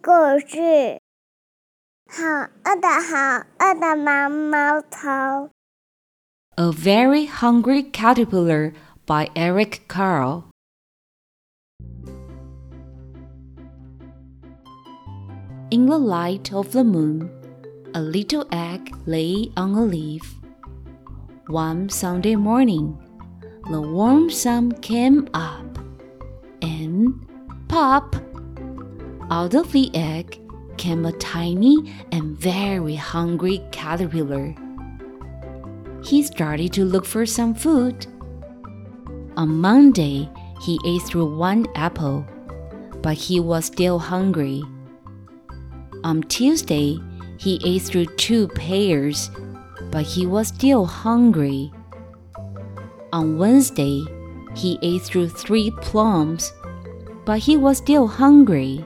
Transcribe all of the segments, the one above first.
故事。好饿的好饿的毛毛虫。 A Very Hungry Caterpillar by Eric Carle. In the light of the moon, a little egg lay on a leaf. One Sunday morning, the warm sun came up, and pop! Out of the egg came a tiny and very hungry caterpillar. He started to look for some food. On Monday, he ate through one apple, but he was still hungry. On Tuesday, he ate through two pears, but he was still hungry. On Wednesday, he ate through three plums, but he was still hungry.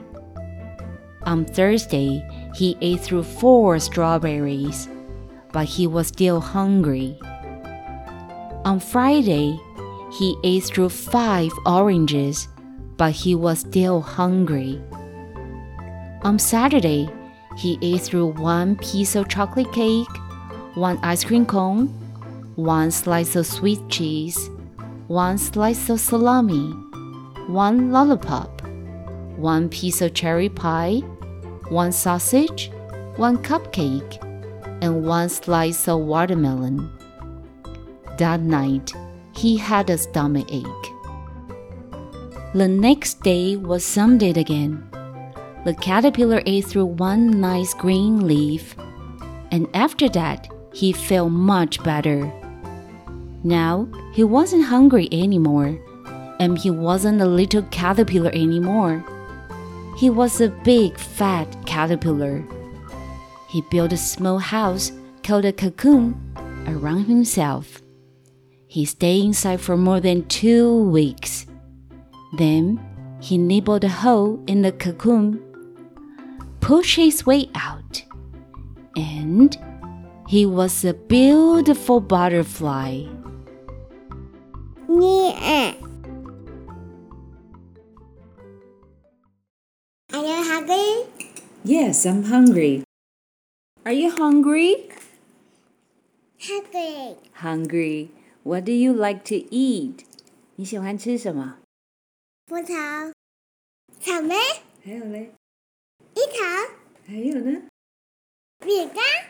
On Thursday, he ate through four strawberries, but he was still hungry. On Friday, he ate through five oranges, but he was still hungry. On Saturday, he ate through one piece of chocolate cake, one ice cream cone, one slice of Swiss cheese, one slice of salami, one lollipop, one piece of cherry pie, one sausage, one cupcake, and one slice of watermelon. That night, he had a stomach ache. The next day was Sunday again. The caterpillar ate through one nice green leaf, and after that, he felt much better. Now, he wasn't hungry anymore, and he wasn't a little caterpillar anymore. He was a big, fat caterpillar. He built a small house called a cocoon around himself. He stayed inside for more than two weeks. Then he nibbled a hole in the cocoon, pushed his way out, and he was a beautiful butterfly. 念。hungry? Yes, I'm hungry. Are you hungry? Hungry. Hungry. What do you like to eat? 你喜欢吃什么？葡萄、草莓、还有嘞？樱桃、还有呢？饼干。